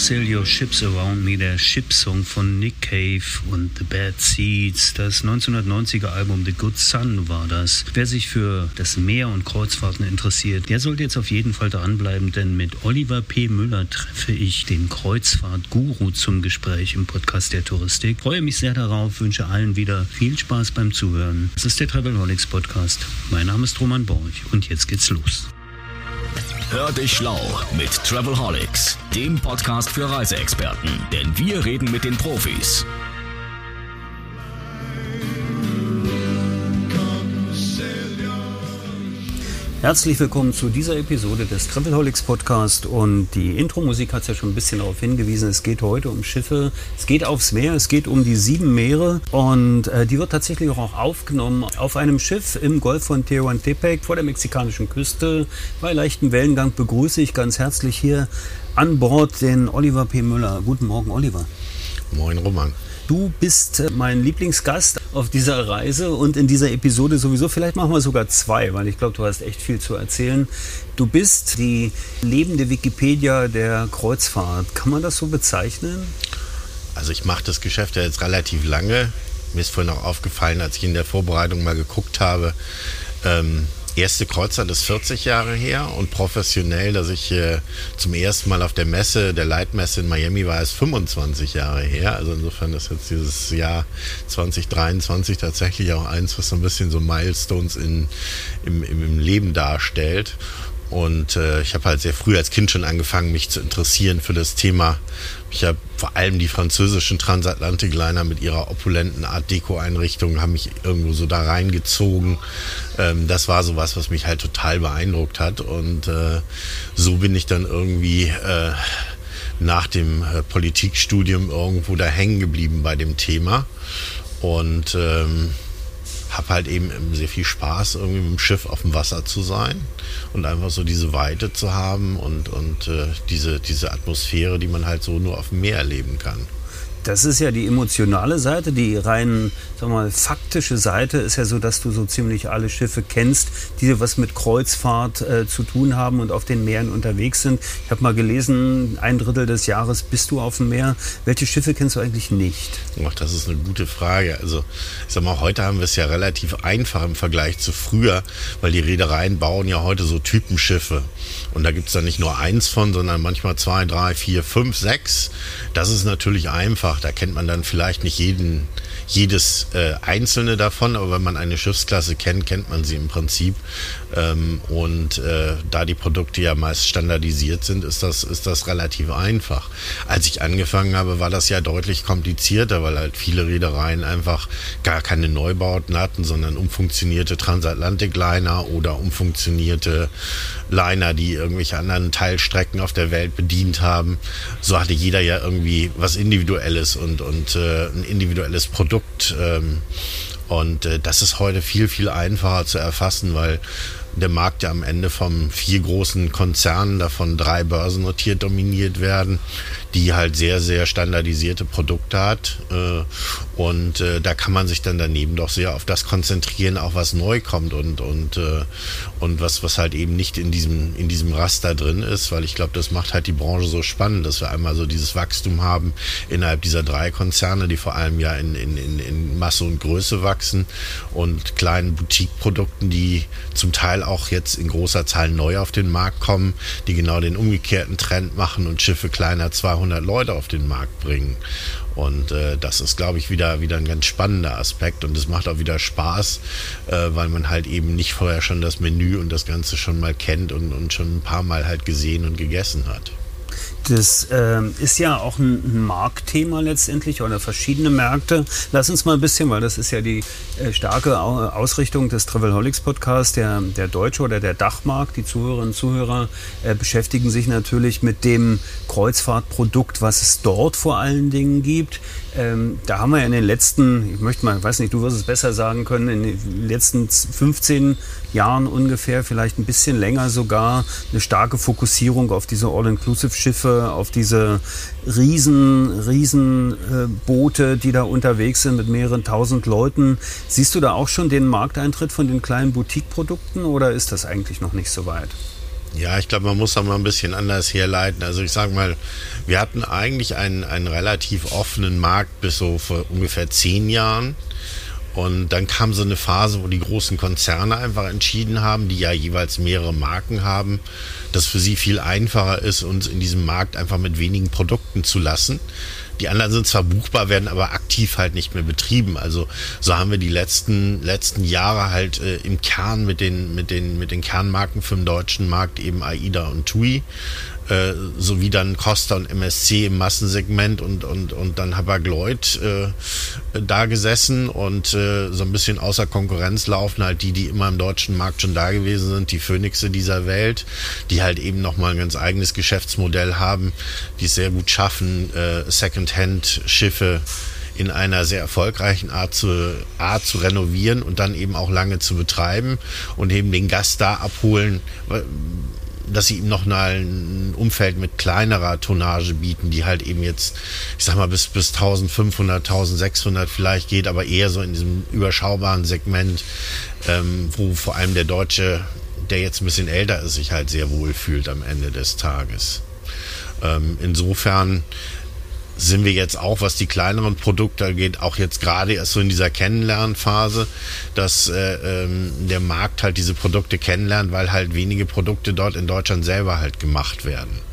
Sail Your Ships Around Me, der Ship-Song von Nick Cave und The Bad Seeds. Das 1990er Album The Good Sun war das. Wer sich für das Meer und Kreuzfahrten interessiert, der sollte jetzt auf jeden Fall dranbleiben, denn mit Oliver P. Müller treffe ich den Kreuzfahrt-Guru zum Gespräch im Podcast der Touristik. Freue mich sehr darauf, wünsche allen wieder viel Spaß beim Zuhören. Das ist der Travelholics Podcast. Mein Name ist Roman Borch und jetzt geht's los. Hör dich schlau mit Travelholics, dem Podcast für Reiseexperten. Denn wir reden mit den Profis. Herzlich willkommen zu dieser Episode des Travelholics Podcast und die Intro-Musik hat es ja schon ein bisschen darauf hingewiesen, es geht heute um Schiffe, es geht aufs Meer, es geht um die sieben Meere und äh, die wird tatsächlich auch aufgenommen auf einem Schiff im Golf von Tehuantepec vor der mexikanischen Küste. Bei leichtem Wellengang begrüße ich ganz herzlich hier an Bord den Oliver P. Müller. Guten Morgen, Oliver. Moin, Roman. Du bist äh, mein Lieblingsgast auf dieser Reise und in dieser Episode sowieso. Vielleicht machen wir sogar zwei, weil ich glaube, du hast echt viel zu erzählen. Du bist die lebende Wikipedia der Kreuzfahrt. Kann man das so bezeichnen? Also ich mache das Geschäft ja jetzt relativ lange. Mir ist vorhin auch aufgefallen, als ich in der Vorbereitung mal geguckt habe, ähm, erste Kreuzfahrt ist 40 Jahre her und professionell, dass ich äh, zum ersten Mal auf der Messe, der Leitmesse in Miami war, ist 25 Jahre her. Also insofern ist jetzt dieses Jahr 2023 tatsächlich auch eins, was so ein bisschen so Milestones in, im, im Leben darstellt. Und äh, ich habe halt sehr früh als Kind schon angefangen, mich zu interessieren für das Thema. Ich habe vor allem die französischen Transatlantikliner mit ihrer opulenten Art Deko-Einrichtung haben mich irgendwo so da reingezogen. Ähm, das war so was, was mich halt total beeindruckt hat. Und äh, so bin ich dann irgendwie äh, nach dem äh, Politikstudium irgendwo da hängen geblieben bei dem Thema. Und ähm, habe halt eben sehr viel Spaß, irgendwie mit dem Schiff auf dem Wasser zu sein und einfach so diese Weite zu haben und, und äh, diese, diese Atmosphäre, die man halt so nur auf dem Meer erleben kann. Das ist ja die emotionale Seite. Die rein, sag mal, faktische Seite ist ja so, dass du so ziemlich alle Schiffe kennst, die was mit Kreuzfahrt äh, zu tun haben und auf den Meeren unterwegs sind. Ich habe mal gelesen, ein Drittel des Jahres bist du auf dem Meer. Welche Schiffe kennst du eigentlich nicht? Ach, das ist eine gute Frage. Also, ich sag mal, heute haben wir es ja relativ einfach im Vergleich zu früher, weil die Reedereien bauen ja heute so Typenschiffe. Und da gibt es dann nicht nur eins von, sondern manchmal zwei, drei, vier, fünf, sechs. Das ist natürlich einfach. Da kennt man dann vielleicht nicht jeden, jedes äh, einzelne davon, aber wenn man eine Schiffsklasse kennt, kennt man sie im Prinzip. Ähm, und äh, da die Produkte ja meist standardisiert sind, ist das, ist das relativ einfach. Als ich angefangen habe, war das ja deutlich komplizierter, weil halt viele Reedereien einfach gar keine Neubauten hatten, sondern umfunktionierte Transatlantic-Liner oder umfunktionierte Liner, die irgendwelche anderen Teilstrecken auf der Welt bedient haben. So hatte jeder ja irgendwie was Individuelles und, und äh, ein individuelles Produkt. Ähm, und äh, das ist heute viel, viel einfacher zu erfassen, weil der Markt ja am Ende von vier großen Konzernen, davon drei börsennotiert dominiert werden, die halt sehr, sehr standardisierte Produkte hat. Äh, und äh, da kann man sich dann daneben doch sehr auf das konzentrieren, auch was neu kommt und, und, äh, und was, was halt eben nicht in diesem, in diesem Raster drin ist, weil ich glaube, das macht halt die Branche so spannend, dass wir einmal so dieses Wachstum haben innerhalb dieser drei Konzerne, die vor allem ja in, in, in Masse und Größe wachsen und kleinen Boutique-Produkten, die zum Teil auch jetzt in großer Zahl neu auf den Markt kommen, die genau den umgekehrten Trend machen und Schiffe kleiner 200 Leute auf den Markt bringen. Und äh, das ist, glaube ich, wieder, wieder ein ganz spannender Aspekt und es macht auch wieder Spaß, äh, weil man halt eben nicht vorher schon das Menü und das Ganze schon mal kennt und, und schon ein paar Mal halt gesehen und gegessen hat. Das äh, ist ja auch ein, Marktthema letztendlich oder verschiedene Märkte. Lass uns mal ein bisschen, weil das ist ja die äh, starke Ausrichtung des Travelholics Podcasts, der, der deutsche oder der Dachmarkt. Die Zuhörerinnen und Zuhörer äh, beschäftigen sich natürlich mit dem Kreuzfahrtprodukt, was es dort vor allen Dingen gibt. Ähm, da haben wir in den letzten, ich möchte mal, weiß nicht, du wirst es besser sagen können, in den letzten 15 Jahren ungefähr, vielleicht ein bisschen länger sogar, eine starke Fokussierung auf diese All-Inclusive-Schiffe, auf diese riesen, riesen Boote, die da unterwegs sind mit mehreren tausend Leuten. Siehst du da auch schon den Markteintritt von den kleinen Boutique-Produkten oder ist das eigentlich noch nicht so weit? Ja, ich glaube, man muss da mal ein bisschen anders herleiten. Also ich sage mal, wir hatten eigentlich einen, einen relativ offenen Markt bis so vor ungefähr zehn Jahren. Und dann kam so eine Phase, wo die großen Konzerne einfach entschieden haben, die ja jeweils mehrere Marken haben, dass für sie viel einfacher ist, uns in diesem Markt einfach mit wenigen Produkten zu lassen. Die anderen sind zwar buchbar, werden aber aktiv halt nicht mehr betrieben. Also so haben wir die letzten, letzten Jahre halt äh, im Kern mit den, mit, den, mit den Kernmarken für den deutschen Markt eben AIDA und TUI äh, sowie dann Costa und MSC im Massensegment und, und, und dann Hapag-Lloyd äh, da gesessen und äh, so ein bisschen außer Konkurrenz laufen halt die, die immer im deutschen Markt schon da gewesen sind, die Phönixe dieser Welt, die halt eben nochmal ein ganz eigenes Geschäftsmodell haben, die es sehr gut schaffen, äh, Second-Hand-Schiffe in einer sehr erfolgreichen Art zu, Art zu renovieren und dann eben auch lange zu betreiben und eben den Gast da abholen, dass sie ihm noch mal ein Umfeld mit kleinerer Tonnage bieten, die halt eben jetzt, ich sag mal, bis, bis 1500, 1600 vielleicht geht, aber eher so in diesem überschaubaren Segment, ähm, wo vor allem der Deutsche, der jetzt ein bisschen älter ist, sich halt sehr wohl fühlt am Ende des Tages. Ähm, insofern sind wir jetzt auch, was die kleineren Produkte angeht, auch jetzt gerade erst so in dieser Kennenlernphase, dass äh, ähm, der Markt halt diese Produkte kennenlernt, weil halt wenige Produkte dort in Deutschland selber halt gemacht werden.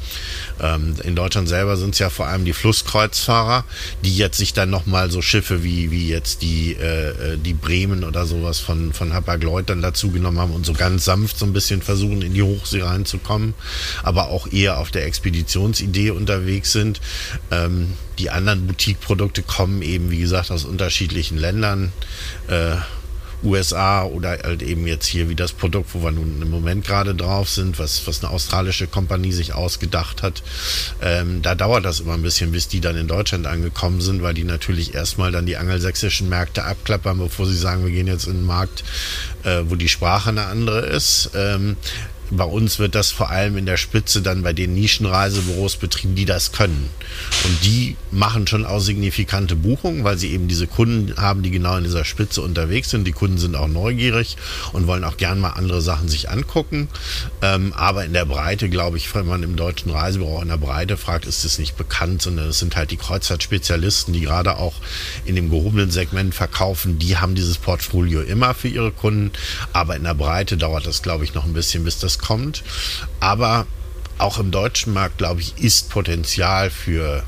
Ähm, in Deutschland selber sind es ja vor allem die Flusskreuzfahrer, die jetzt sich dann nochmal so Schiffe wie, wie jetzt die, äh, äh, die Bremen oder sowas von, von Hapag-Lloyd dann dazu genommen haben und so ganz sanft so ein bisschen versuchen, in die Hochsee reinzukommen, aber auch eher auf der Expeditionsidee unterwegs sind. Ähm, die anderen Boutique-Produkte kommen eben, wie gesagt, aus unterschiedlichen Ländern. Äh, USA oder halt eben jetzt hier wie das Produkt, wo wir nun im Moment gerade drauf sind, was, was eine australische Kompanie sich ausgedacht hat. Ähm, da dauert das immer ein bisschen, bis die dann in Deutschland angekommen sind, weil die natürlich erstmal dann die angelsächsischen Märkte abklappern, bevor sie sagen, wir gehen jetzt in den Markt, äh, wo die Sprache eine andere ist. Ähm, bei uns wird das vor allem in der Spitze dann bei den Nischenreisebüros betrieben, die das können. Und die machen schon auch signifikante Buchungen, weil sie eben diese Kunden haben, die genau in dieser Spitze unterwegs sind. Die Kunden sind auch neugierig und wollen auch gern mal andere Sachen sich angucken. Ähm, aber in der Breite, glaube ich, wenn man im deutschen Reisebüro in der Breite fragt, ist es nicht bekannt, sondern es sind halt die Kreuzfahrtspezialisten, die gerade auch in dem gehobenen Segment verkaufen. Die haben dieses Portfolio immer für ihre Kunden. Aber in der Breite dauert das, glaube ich, noch ein bisschen, bis das kommt. Aber auch im deutschen Markt, glaube ich, ist Potenzial für,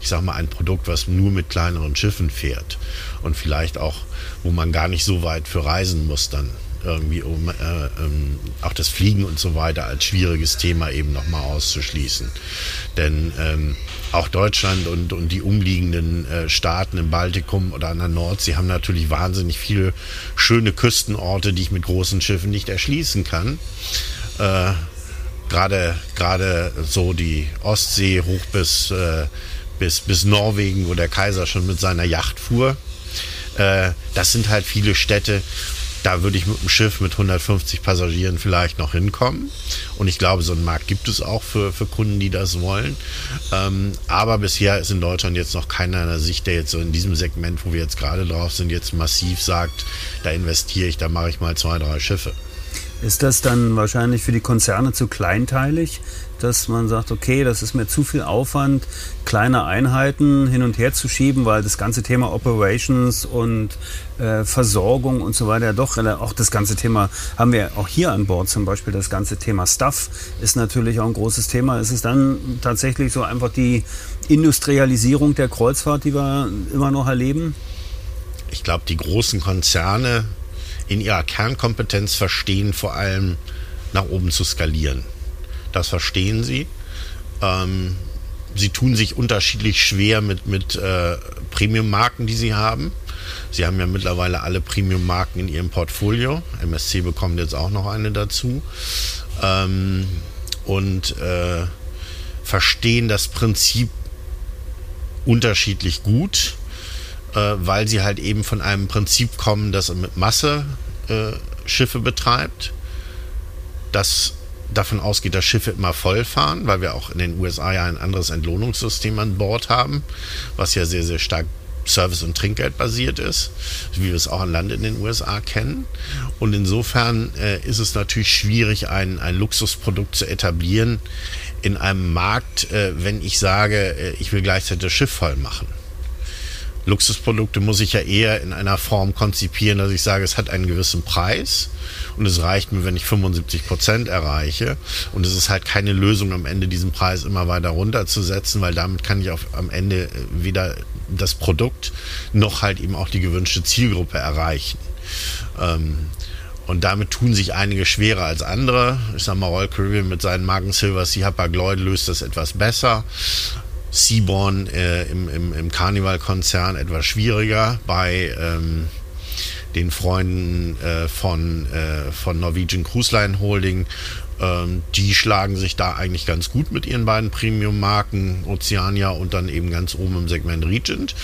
ich sage mal, ein Produkt, was nur mit kleineren Schiffen fährt und vielleicht auch, wo man gar nicht so weit für reisen muss dann irgendwie, um äh, ähm, auch das Fliegen und so weiter als schwieriges Thema eben nochmal auszuschließen. Denn ähm, auch Deutschland und, und die umliegenden äh, Staaten im Baltikum oder an der Nordsee haben natürlich wahnsinnig viele schöne Küstenorte, die ich mit großen Schiffen nicht erschließen kann. Äh, gerade so die Ostsee hoch bis, äh, bis, bis Norwegen, wo der Kaiser schon mit seiner Yacht fuhr. Äh, das sind halt viele Städte, da würde ich mit dem Schiff mit 150 Passagieren vielleicht noch hinkommen. Und ich glaube, so einen Markt gibt es auch für, für Kunden, die das wollen. Ähm, aber bisher ist in Deutschland jetzt noch keiner an der Sicht, der jetzt so in diesem Segment, wo wir jetzt gerade drauf sind, jetzt massiv sagt, da investiere ich, da mache ich mal zwei, drei Schiffe. Ist das dann wahrscheinlich für die Konzerne zu kleinteilig, dass man sagt, okay, das ist mir zu viel Aufwand, kleine Einheiten hin und her zu schieben, weil das ganze Thema Operations und äh, Versorgung und so weiter doch, auch das ganze Thema haben wir auch hier an Bord zum Beispiel, das ganze Thema Stuff ist natürlich auch ein großes Thema. Ist es dann tatsächlich so einfach die Industrialisierung der Kreuzfahrt, die wir immer noch erleben? Ich glaube, die großen Konzerne in ihrer Kernkompetenz verstehen, vor allem nach oben zu skalieren. Das verstehen sie. Ähm, sie tun sich unterschiedlich schwer mit, mit äh, Premium-Marken, die sie haben. Sie haben ja mittlerweile alle Premium-Marken in ihrem Portfolio. MSC bekommt jetzt auch noch eine dazu. Ähm, und äh, verstehen das Prinzip unterschiedlich gut äh, weil sie halt eben von einem Prinzip kommen, das mit Masse äh, Schiffe betreibt, das davon ausgeht, dass Schiffe immer voll fahren, weil wir auch in den USA ja ein anderes Entlohnungssystem an Bord haben, was ja sehr, sehr stark Service- und Trinkgeld basiert ist, wie wir es auch an Land in den USA kennen. Und insofern äh, ist es natürlich schwierig, ein, ein Luxusprodukt zu etablieren in einem Markt, äh, wenn ich sage, äh, ich will gleichzeitig das Schiff voll machen. Luxusprodukte muss ich ja eher in einer Form konzipieren, dass ich sage, es hat einen gewissen Preis und es reicht mir, wenn ich 75 Prozent erreiche. Und es ist halt keine Lösung, am Ende diesen Preis immer weiter runterzusetzen, weil damit kann ich auf, am Ende weder das Produkt noch halt eben auch die gewünschte Zielgruppe erreichen. Ähm, und damit tun sich einige schwerer als andere. Ich sag mal, Royal Caribbean mit seinen Marken Silver Sea Hapag-Lloyd löst das etwas besser. Seaborn äh, im, im, im Carnival-Konzern etwas schwieriger. Bei ähm, den Freunden äh, von, äh, von Norwegian Cruise Line Holding ähm, die schlagen sich da eigentlich ganz gut mit ihren beiden Premium-Marken, Oceania und dann eben ganz oben im Segment Regent.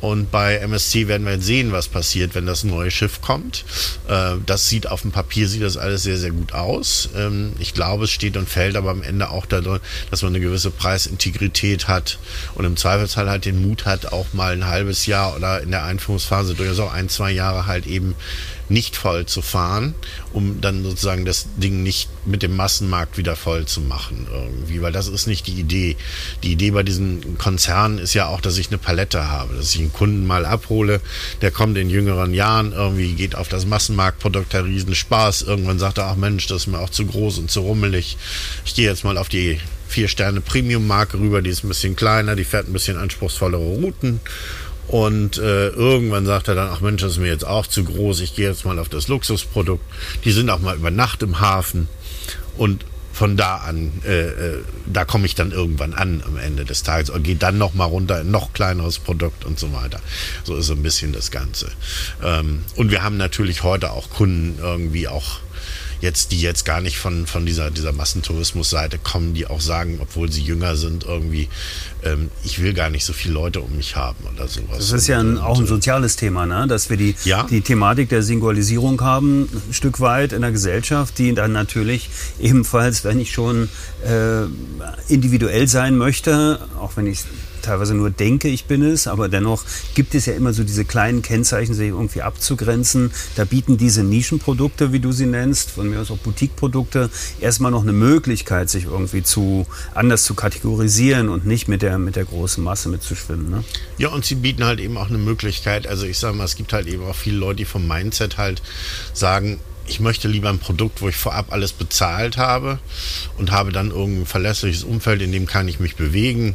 Und bei MSC werden wir jetzt sehen, was passiert, wenn das neue Schiff kommt. Äh, das sieht auf dem Papier sieht das alles sehr, sehr gut aus. Ähm, ich glaube, es steht und fällt aber am Ende auch darin, dass man eine gewisse Preisintegrität hat und im Zweifelsfall halt den Mut hat, auch mal ein halbes Jahr oder in der Einführungsphase durchaus auch ein, zwei Jahre halt eben nicht voll zu fahren, um dann sozusagen das Ding nicht mit dem Massenmarkt wieder voll zu machen irgendwie, weil das ist nicht die Idee. Die Idee bei diesen Konzernen ist ja auch, dass ich eine Palette habe, dass ich einen Kunden mal abhole, der kommt in jüngeren Jahren, irgendwie geht auf das Massenmarktprodukt, hat riesen Spaß, irgendwann sagt er, ach Mensch, das ist mir auch zu groß und zu rummelig. Ich gehe jetzt mal auf die vier Sterne Premium-Marke rüber, die ist ein bisschen kleiner, die fährt ein bisschen anspruchsvollere Routen und äh, irgendwann sagt er dann, ach Mensch, das ist mir jetzt auch zu groß, ich gehe jetzt mal auf das Luxusprodukt. Die sind auch mal über Nacht im Hafen. Und von da an, äh, äh, da komme ich dann irgendwann an am Ende des Tages und gehe dann noch mal runter in noch kleineres Produkt und so weiter. So ist so ein bisschen das Ganze. Ähm, und wir haben natürlich heute auch Kunden irgendwie auch jetzt, die jetzt gar nicht von, von dieser, dieser Massentourismus-Seite kommen, die auch sagen, obwohl sie jünger sind, irgendwie, ähm, ich will gar nicht so viele Leute um mich haben oder sowas. Das ist ja ein, auch ein soziales Thema, ne? dass wir die, ja? die Thematik der Singualisierung haben, ein Stück weit in der Gesellschaft, die dann natürlich ebenfalls, wenn ich schon äh, individuell sein möchte, auch wenn ich teilweise nur denke, ich bin es, aber dennoch gibt es ja immer so diese kleinen Kennzeichen, sich irgendwie abzugrenzen. Da bieten diese Nischenprodukte, wie du sie nennst, von mir aus auch Boutique-Produkte, erstmal noch eine Möglichkeit, sich irgendwie zu anders zu kategorisieren und nicht mit der, mit der großen Masse mitzuschwimmen. Ne? Ja, und sie bieten halt eben auch eine Möglichkeit, also ich sage mal, es gibt halt eben auch viele Leute, die vom Mindset halt sagen, ich möchte lieber ein Produkt, wo ich vorab alles bezahlt habe und habe dann irgendein verlässliches Umfeld, in dem kann ich mich bewegen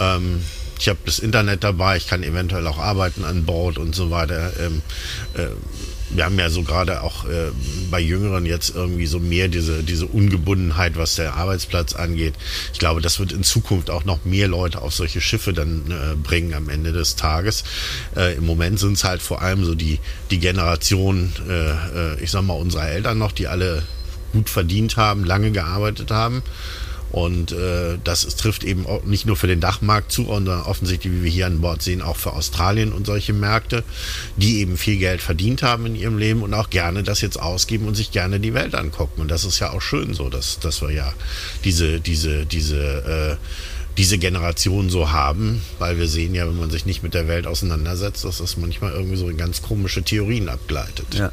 ähm, ich habe das Internet dabei, ich kann eventuell auch arbeiten an Bord und so weiter. Ähm, äh, wir haben ja so gerade auch äh, bei Jüngeren jetzt irgendwie so mehr diese, diese Ungebundenheit, was der Arbeitsplatz angeht. Ich glaube, das wird in Zukunft auch noch mehr Leute auf solche Schiffe dann äh, bringen am Ende des Tages. Äh, Im Moment sind es halt vor allem so die, die Generation, äh, äh, ich sag mal, unserer Eltern noch, die alle gut verdient haben, lange gearbeitet haben und äh, das trifft eben auch nicht nur für den Dachmarkt zu, sondern offensichtlich, wie wir hier an Bord sehen, auch für Australien und solche Märkte, die eben viel Geld verdient haben in ihrem Leben und auch gerne das jetzt ausgeben und sich gerne die Welt angucken. Und das ist ja auch schön so, dass, dass wir ja diese, diese, diese, äh, diese Generation so haben, weil wir sehen ja, wenn man sich nicht mit der Welt auseinandersetzt, dass das manchmal irgendwie so in ganz komische Theorien abgleitet. Ja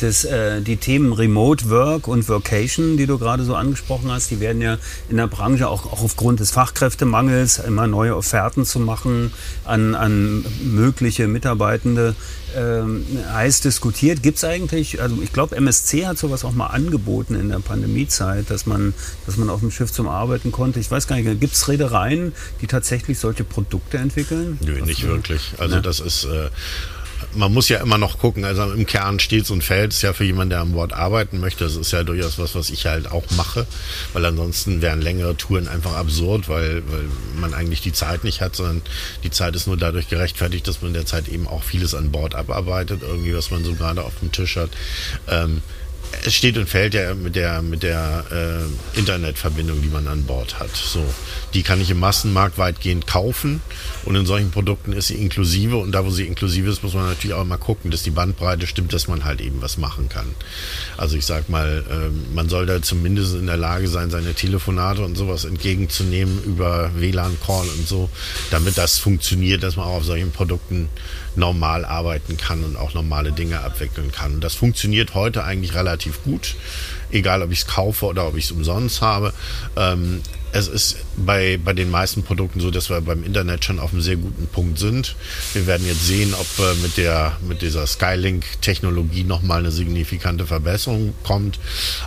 das, äh, die Themen Remote Work und Vocation, die du gerade so angesprochen hast, die werden ja in der Branche auch, auch aufgrund des Fachkräftemangels immer neue Offerten zu machen an, an mögliche Mitarbeitende ähm, heiß diskutiert. Gibt es eigentlich, also ich glaube, MSC hat sowas auch mal angeboten in der Pandemiezeit, dass man, dass man auf dem Schiff zum Arbeiten konnte. Ich weiß gar nicht, gibt es Reedereien, die tatsächlich solche Produkte entwickeln? Nö, nicht wirklich. Also ja. das ist... Äh man muss ja immer noch gucken, also im Kern steht und fällt es ja für jemanden, der am Bord arbeiten möchte. Das ist ja durchaus was, was ich halt auch mache, weil ansonsten wären längere Touren einfach absurd, weil, weil man eigentlich die Zeit nicht hat, sondern die Zeit ist nur dadurch gerechtfertigt, dass man derzeit eben auch vieles an Bord abarbeitet, irgendwie, was man so gerade auf dem Tisch hat. Ähm, es steht und fällt ja mit der, mit der äh, Internetverbindung, die man an Bord hat. So, die kann ich im Massenmarkt weitgehend kaufen und in solchen Produkten ist sie inklusive und da, wo sie inklusive ist, muss man natürlich auch mal gucken, dass die Bandbreite stimmt, dass man halt eben was machen kann. Also ich sag mal, äh, man soll da zumindest in der Lage sein, seine Telefonate und sowas entgegenzunehmen über WLAN-Call und so, damit das funktioniert, dass man auch auf solchen Produkten normal arbeiten kann und auch normale Dinge abwickeln kann. Und das funktioniert heute eigentlich relativ gut, egal ob ich es kaufe oder ob ich es umsonst habe. Ähm, es ist bei, bei den meisten Produkten so, dass wir beim Internet schon auf einem sehr guten Punkt sind. Wir werden jetzt sehen, ob äh, mit, der, mit dieser Skylink-Technologie nochmal eine signifikante Verbesserung kommt.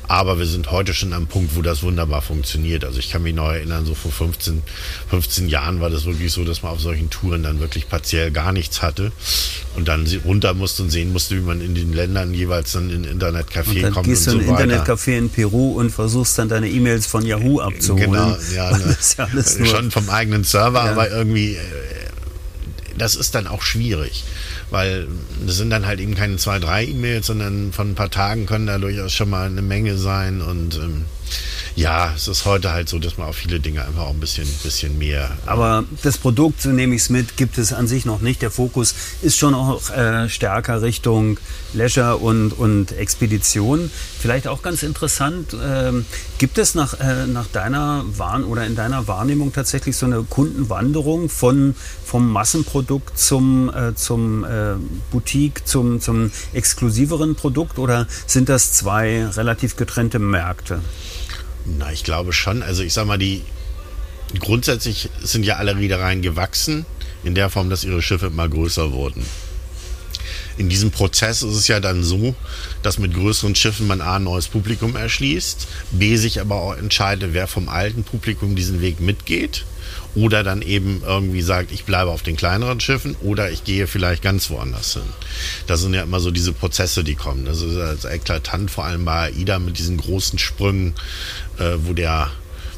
Aber wir sind heute schon am Punkt, wo das wunderbar funktioniert. Also ich kann mich noch erinnern, so vor 15, 15 Jahren war das wirklich so, dass man auf solchen Touren dann wirklich partiell gar nichts hatte und dann runter musste und sehen musste, wie man in den Ländern jeweils dann in Internetcafé kommt. Dann gehst du in ein Internetcafé in Peru und versuchst dann deine E-Mails von Yahoo abzuholen. Genau, ja, ne, ja schon vom eigenen Server, ja. aber irgendwie, äh, das ist dann auch schwierig, weil das sind dann halt eben keine zwei, drei E-Mails, sondern von ein paar Tagen können da durchaus schon mal eine Menge sein und ähm, ja, es ist heute halt so, dass man auf viele Dinge einfach auch ein bisschen, bisschen mehr. Aber das Produkt, so nehme ich es mit, gibt es an sich noch nicht. Der Fokus ist schon auch äh, stärker Richtung Leisure und, und Expedition. Vielleicht auch ganz interessant, ähm, gibt es nach, äh, nach deiner Warn oder in deiner Wahrnehmung tatsächlich so eine Kundenwanderung von, vom Massenprodukt zum, äh, zum äh, Boutique, zum, zum exklusiveren Produkt oder sind das zwei relativ getrennte Märkte? Na, ich glaube schon. Also ich sag mal, die grundsätzlich sind ja alle Reedereien gewachsen, in der Form, dass ihre Schiffe immer größer wurden. In diesem Prozess ist es ja dann so, dass mit größeren Schiffen man A ein neues Publikum erschließt, B sich aber auch entscheidet, wer vom alten Publikum diesen Weg mitgeht oder dann eben irgendwie sagt, ich bleibe auf den kleineren Schiffen oder ich gehe vielleicht ganz woanders hin. Das sind ja immer so diese Prozesse, die kommen. Das ist also eklatant, vor allem bei AIDA mit diesen großen Sprüngen, äh, wo der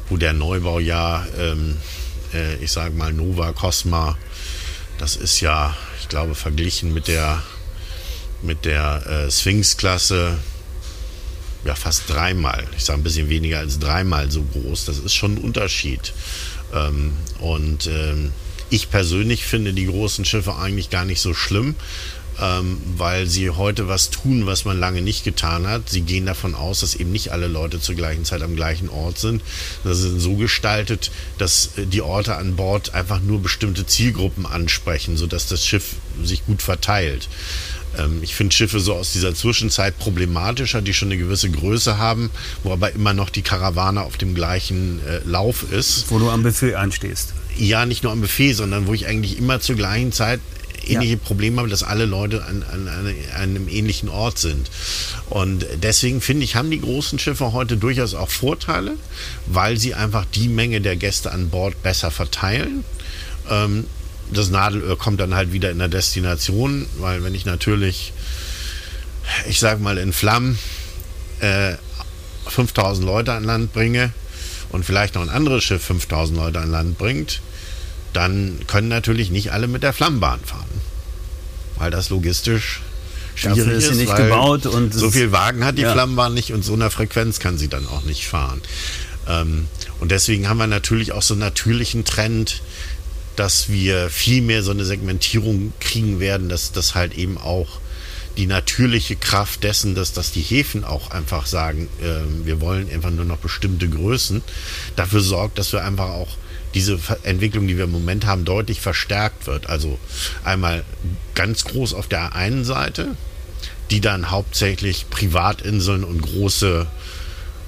wo der Neubau ja, ähm, äh, ich sage mal Nova Cosma, das ist ja, ich glaube, verglichen mit der mit der äh, Sphinx-Klasse ja fast dreimal, ich sage ein bisschen weniger als dreimal so groß. Das ist schon ein Unterschied. Ähm, und ähm, ich persönlich finde die großen Schiffe eigentlich gar nicht so schlimm, ähm, weil sie heute was tun, was man lange nicht getan hat. Sie gehen davon aus, dass eben nicht alle Leute zur gleichen Zeit am gleichen Ort sind. Das ist so gestaltet, dass äh, die Orte an Bord einfach nur bestimmte Zielgruppen ansprechen, sodass das Schiff sich gut verteilt. Ähm, ich finde Schiffe so aus dieser Zwischenzeit problematischer, die schon eine gewisse Größe haben, wo aber immer noch die Karawane auf dem gleichen äh, Lauf ist. Wo du am Buffet einstehst. Ja, nicht nur am Buffet, sondern wo ich eigentlich immer zur gleichen Zeit ähnliche ja. Probleme habe, dass alle Leute an, an, an, einem ähnlichen Ort sind. Und deswegen finde ich, haben die großen Schiffe heute durchaus auch Vorteile, weil sie einfach die Menge der Gäste an Bord besser verteilen. Ähm, das Nadelöhr kommt dann halt wieder in der Destination, weil wenn ich natürlich, ich sag mal, in Flammen äh, 5000 Leute an Land bringe und vielleicht noch ein anderes Schiff 5000 Leute an Land bringt, dann können natürlich nicht alle mit der Flammenbahn fahren, weil das logistisch schwierig ist. Sie nicht gebaut und so viel Wagen hat die ja. Flammenbahn nicht und so einer Frequenz kann sie dann auch nicht fahren. Ähm, und deswegen haben wir natürlich auch so einen natürlichen Trend, dass wir viel mehr so eine Segmentierung kriegen werden, dass das halt eben auch die natürliche Kraft dessen, dass, dass die Häfen auch einfach sagen, äh, wir wollen einfach nur noch bestimmte Größen, dafür sorgt, dass wir einfach auch diese Entwicklung, die wir im Moment haben, deutlich verstärkt wird. Also einmal ganz groß auf der einen Seite, die dann hauptsächlich Privatinseln und große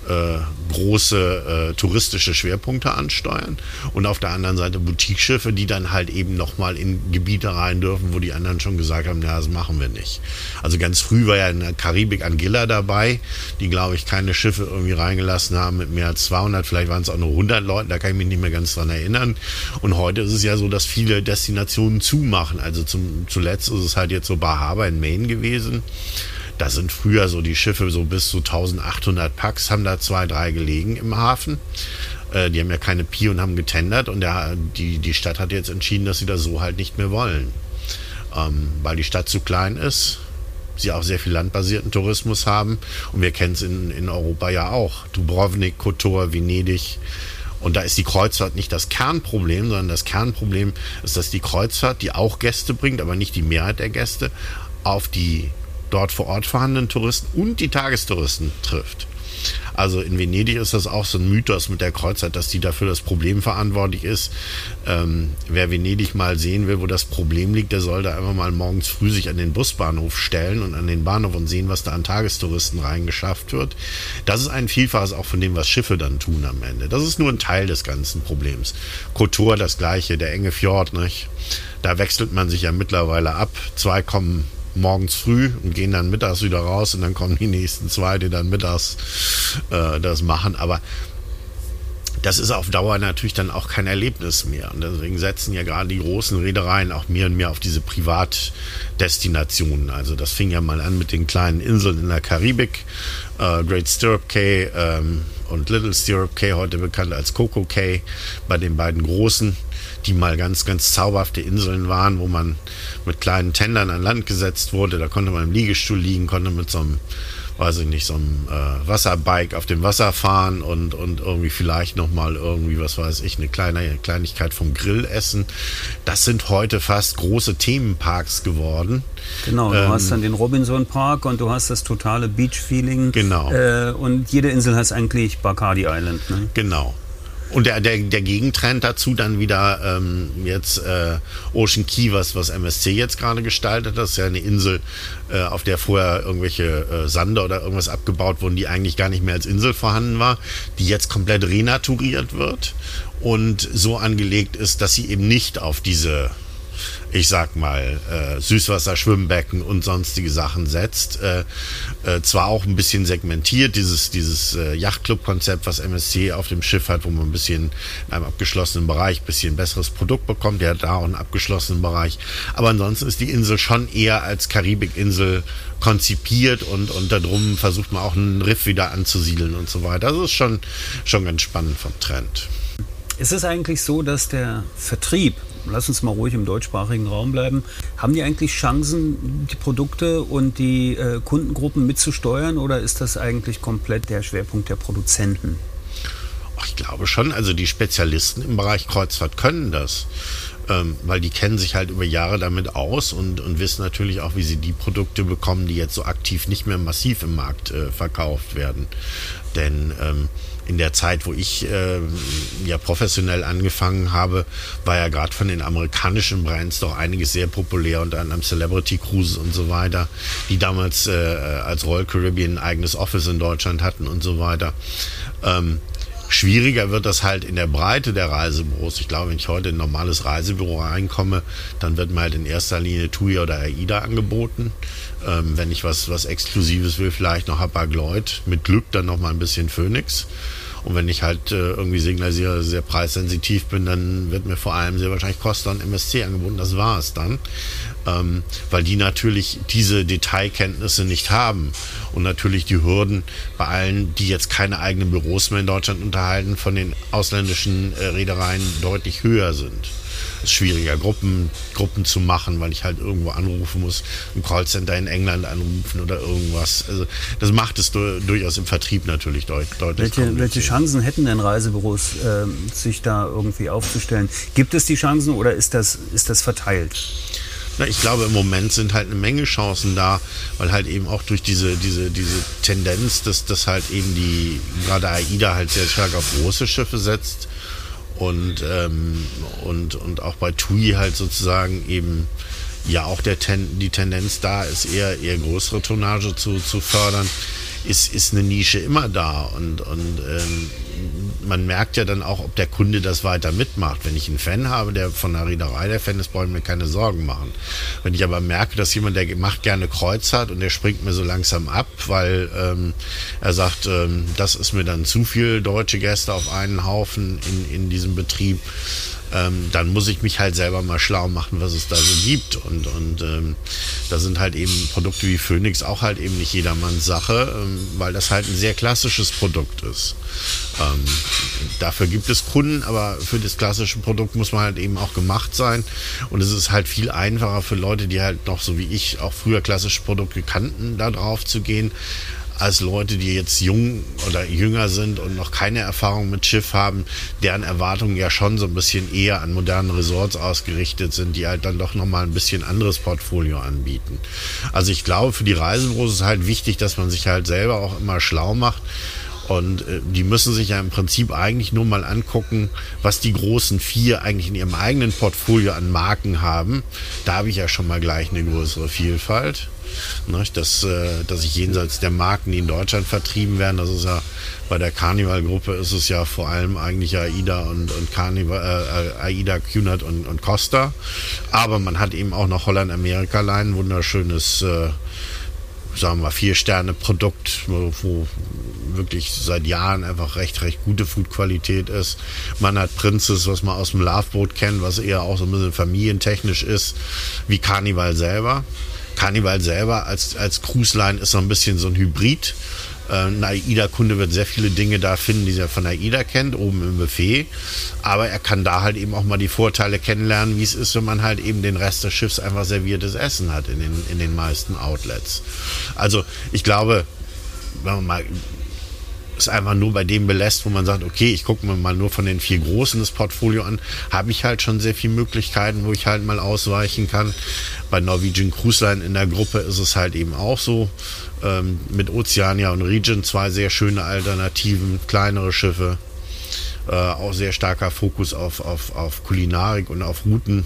äh, große äh, touristische Schwerpunkte ansteuern und auf der anderen Seite Boutiqueschiffe, die dann halt eben nochmal in Gebiete rein dürfen, wo die anderen schon gesagt haben, ja, das machen wir nicht. Also ganz früh war ja in der Karibik Angilla dabei, die glaube ich keine Schiffe irgendwie reingelassen haben mit mehr als 200, vielleicht waren es auch nur 100 Leute, da kann ich mich nicht mehr ganz dran erinnern. Und heute ist es ja so, dass viele Destinationen zumachen. Also zum, zuletzt ist es halt jetzt so Bar Harbor in Maine gewesen. Da sind früher so die Schiffe so bis zu 1800 Packs, haben da zwei, drei gelegen im Hafen. Äh, die haben ja keine Pi und haben getendert und der, die, die Stadt hat jetzt entschieden, dass sie das so halt nicht mehr wollen. Ähm, weil die Stadt zu klein ist, sie auch sehr viel landbasierten Tourismus haben. Und wir kennen es in, in Europa ja auch. Dubrovnik, Kotor, Venedig. Und da ist die Kreuzfahrt nicht das Kernproblem, sondern das Kernproblem ist, dass die Kreuzfahrt, die auch Gäste bringt, aber nicht die Mehrheit der Gäste, auf die dort vor Ort vorhandenen Touristen und die Tagestouristen trifft. Also in Venedig ist das auch so ein Mythos mit der Kreuzfahrt, dass die dafür das Problem verantwortlich ist. Ähm, wer Venedig mal sehen will, wo das Problem liegt, der soll da einfach mal morgens früh sich an den Busbahnhof stellen und an den Bahnhof und sehen, was da an Tagestouristen reingeschafft wird. Das ist ein Vielfaches auch von dem, was Schiffe dann tun am Ende. Das ist nur ein Teil des ganzen Problems. Kotor das gleiche, der enge Fjord, nicht? Da wechselt man sich ja mittlerweile ab. Zwei kommen morgens früh und gehen dann mittags wieder raus und dann kommen die nächsten zwei, die dann mittags äh, das machen. Aber das ist auf Dauer natürlich dann auch kein Erlebnis mehr. Und deswegen setzen ja gerade die großen Reedereien auch mehr und mehr auf diese Privatdestinationen. Also das fing ja mal an mit den kleinen Inseln in der Karibik, äh, Great Stirrup Cay ähm, und Little Stirrup Cay, heute bekannt als Coco Cay, bei den beiden großen die mal ganz, ganz zauberhafte Inseln waren, wo man mit kleinen Tendern an Land gesetzt wurde. Da konnte man im Liegestuhl liegen, konnte mit so einem, weiß ich nicht, so einem äh, Wasserbike auf dem Wasser fahren und, und irgendwie vielleicht nochmal irgendwie, was weiß ich, eine kleine Kleinigkeit vom Grill essen. Das sind heute fast große Themenparks geworden. Genau, du ähm, hast dann den Robinson Park und du hast das totale Beach-Feeling. Genau. Äh, und jede Insel heißt eigentlich Bacardi Island. Ne? Genau. Und der, der, der Gegentrend dazu dann wieder ähm, jetzt äh, Ocean Key, was, was MSC jetzt gerade gestaltet. Das ist ja eine Insel, äh, auf der vorher irgendwelche äh, Sande oder irgendwas abgebaut wurden, die eigentlich gar nicht mehr als Insel vorhanden war, die jetzt komplett renaturiert wird und so angelegt ist, dass sie eben nicht auf diese ich sag mal, äh, Süßwasser-Schwimmbecken und sonstige Sachen setzt. Äh, äh, zwar auch ein bisschen segmentiert, dieses, dieses äh, Yachtclub-Konzept, was MSC auf dem Schiff hat, wo man ein bisschen in einem abgeschlossenen Bereich ein bisschen besseres Produkt bekommt. Der hat da auch einen abgeschlossenen Bereich. Aber ansonsten ist die Insel schon eher als Karibikinsel konzipiert und, und darum versucht man auch einen Riff wieder anzusiedeln und so weiter. Das ist schon, schon ganz spannend vom Trend. Ist es eigentlich so, dass der Vertrieb lass uns mal ruhig im deutschsprachigen Raum bleiben. Haben die eigentlich Chancen, die Produkte und die äh, Kundengruppen mitzusteuern oder ist das eigentlich komplett der Schwerpunkt der Produzenten? Ich glaube schon, also die Spezialisten im Bereich Kreuzfahrt können das. Ähm, weil die kennen sich halt über Jahre damit aus und, und wissen natürlich auch, wie sie die Produkte bekommen, die jetzt so aktiv nicht mehr massiv im Markt äh, verkauft werden. Denn ähm, in der Zeit, wo ich äh, ja professionell angefangen habe, war ja gerade von den amerikanischen Brands doch einiges sehr populär, unter anderem Celebrity Cruises und so weiter, die damals äh, als Royal Caribbean ein eigenes Office in Deutschland hatten und so weiter. Ähm, Schwieriger wird das halt in der Breite der Reisebüros. Ich glaube, wenn ich heute in ein normales Reisebüro reinkomme, dann wird mir halt in erster Linie TUI oder AIDA angeboten. Ähm, wenn ich was, was Exklusives will, vielleicht noch Hapag-Lloyd. Mit Glück dann noch mal ein bisschen Phoenix. Und wenn ich halt äh, irgendwie signalisiere, sehr preissensitiv bin, dann wird mir vor allem sehr wahrscheinlich Costa und MSC angeboten. Das war es dann. Ähm, weil die natürlich diese Detailkenntnisse nicht haben. Und natürlich die Hürden bei allen, die jetzt keine eigenen Büros mehr in Deutschland unterhalten, von den ausländischen äh, Reedereien deutlich höher sind schwieriger, Gruppen, Gruppen zu machen, weil ich halt irgendwo anrufen muss, ein Callcenter in England anrufen oder irgendwas. Also das macht es du, durchaus im Vertrieb natürlich deut, deutlich. Welche, welche Chancen hätten denn Reisebüros, äh, sich da irgendwie aufzustellen? Gibt es die Chancen oder ist das, ist das verteilt? Na, ich glaube, im Moment sind halt eine Menge Chancen da, weil halt eben auch durch diese, diese, diese Tendenz, dass, dass halt eben die, gerade AIDA halt sehr stark auf große Schiffe setzt, und, ähm, und, und auch bei TUI halt sozusagen eben ja auch der Ten, die Tendenz da ist, eher, eher größere Tonnage zu, zu fördern ist, ist eine Nische immer da und, und ähm, man merkt ja dann auch, ob der Kunde das weiter mitmacht. Wenn ich einen Fan habe, der von der Reederei der Fan ist, brauche ich mir keine Sorgen machen. Wenn ich aber merke, dass jemand, der macht gerne Kreuz hat und der springt mir so langsam ab, weil ähm, er sagt, ähm, das ist mir dann zu viel deutsche Gäste auf einen Haufen in, in diesem Betrieb, ähm, dann muss ich mich halt selber mal schlau machen, was es da so gibt. Und, und ähm, da sind halt eben Produkte wie Phoenix auch halt eben nicht jedermanns Sache, ähm, weil das halt ein sehr klassisches Produkt ist. Ähm, dafür gibt es Kunden, aber für das klassische Produkt muss man halt eben auch gemacht sein. Und es ist halt viel einfacher für Leute, die halt noch so wie ich auch früher klassische Produkte kannten, da drauf zu gehen, als Leute, die jetzt jung oder jünger sind und noch keine Erfahrung mit Schiff haben, deren Erwartungen ja schon so ein bisschen eher an modernen Resorts ausgerichtet sind, die halt dann doch nochmal ein bisschen anderes Portfolio anbieten. Also ich glaube, für die Reisebüros ist halt wichtig, dass man sich halt selber auch immer schlau macht und äh, die müssen sich ja im Prinzip eigentlich nur mal angucken, was die großen vier eigentlich in ihrem eigenen Portfolio an Marken haben. Da habe ich ja schon mal gleich eine größere Vielfalt. Ne, dass, äh, dass ich jenseits der Marken, die in Deutschland vertrieben werden, das ist ja bei der Carnival-Gruppe ist es ja vor allem eigentlich AIDA und, und Carnival, äh, AIDA, Cunard und, und Costa. Aber man hat eben auch noch Holland-Amerika-Line, wunderschönes äh, sagen wir, vier Sterne Produkt, wo wirklich seit Jahren einfach recht, recht gute Foodqualität ist. Man hat Princess, was man aus dem Loveboat kennt, was eher auch so ein bisschen familientechnisch ist, wie Carnival selber. Carnival selber als, als Cruise Line ist so ein bisschen so ein Hybrid. Äh, ein AIDA-Kunde wird sehr viele Dinge da finden, die er von AIDA kennt, oben im Buffet. Aber er kann da halt eben auch mal die Vorteile kennenlernen, wie es ist, wenn man halt eben den Rest des Schiffs einfach serviertes Essen hat in den, in den meisten Outlets. Also ich glaube, wenn man mal es einfach nur bei dem belässt, wo man sagt, okay, ich gucke mir mal nur von den vier Großen das Portfolio an, habe ich halt schon sehr viele Möglichkeiten, wo ich halt mal ausweichen kann. Bei Norwegian Cruise Line in der Gruppe ist es halt eben auch so. Ähm, mit Oceania und Regent zwei sehr schöne Alternativen, kleinere Schiffe. Äh, auch sehr starker Fokus auf, auf, auf Kulinarik und auf Routen.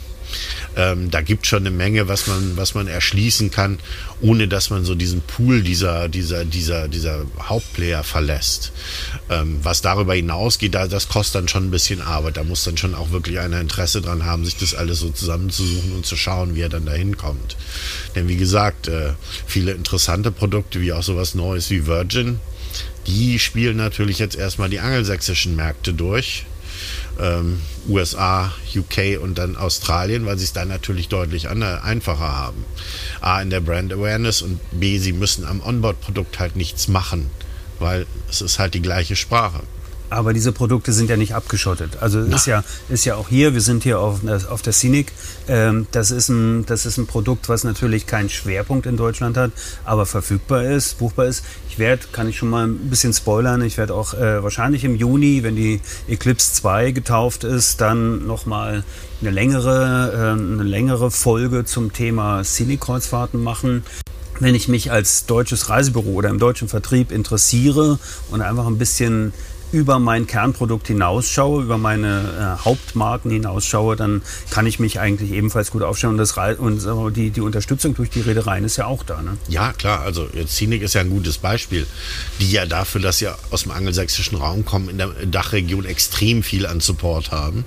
Ähm, da gibt schon eine Menge, was man, was man erschließen kann, ohne dass man so diesen Pool dieser, dieser, dieser, dieser Hauptplayer verlässt. Ähm, was darüber hinausgeht, da, das kostet dann schon ein bisschen Arbeit. Da muss dann schon auch wirklich einer Interesse dran haben, sich das alles so zusammenzusuchen und zu schauen, wie er dann dahin kommt. Denn wie gesagt, äh, viele interessante Produkte, wie auch sowas Neues wie Virgin, die spielen natürlich jetzt erstmal die angelsächsischen Märkte durch ähm, USA, UK und dann Australien, weil sie es dann natürlich deutlich einfacher haben. A, in der Brand Awareness und B, sie müssen am Onboard-Produkt halt nichts machen, weil es ist halt die gleiche Sprache. Aber diese Produkte sind ja nicht abgeschottet. Also ist ja, ist ja auch hier, wir sind hier auf, auf der Scenic. Ähm, das, ist ein, das ist ein Produkt, was natürlich keinen Schwerpunkt in Deutschland hat, aber verfügbar ist, buchbar ist. Ich werde, kann ich schon mal ein bisschen spoilern, ich werde auch äh, wahrscheinlich im Juni, wenn die Eclipse 2 getauft ist, dann nochmal eine längere, äh, eine längere Folge zum Thema Scenic-Kreuzfahrten machen wenn ich mich als deutsches Reisebüro oder im deutschen Vertrieb interessiere und einfach ein bisschen über mein Kernprodukt hinausschaue, über meine äh, Hauptmarken hinausschaue, dann kann ich mich eigentlich ebenfalls gut aufstellen. Und, das, und die, die Unterstützung durch die Reedereien ist ja auch da. Ne? Ja, klar. Also Zinik ist ja ein gutes Beispiel, die ja dafür, dass sie aus dem angelsächsischen Raum kommen, in der Dachregion extrem viel an Support haben.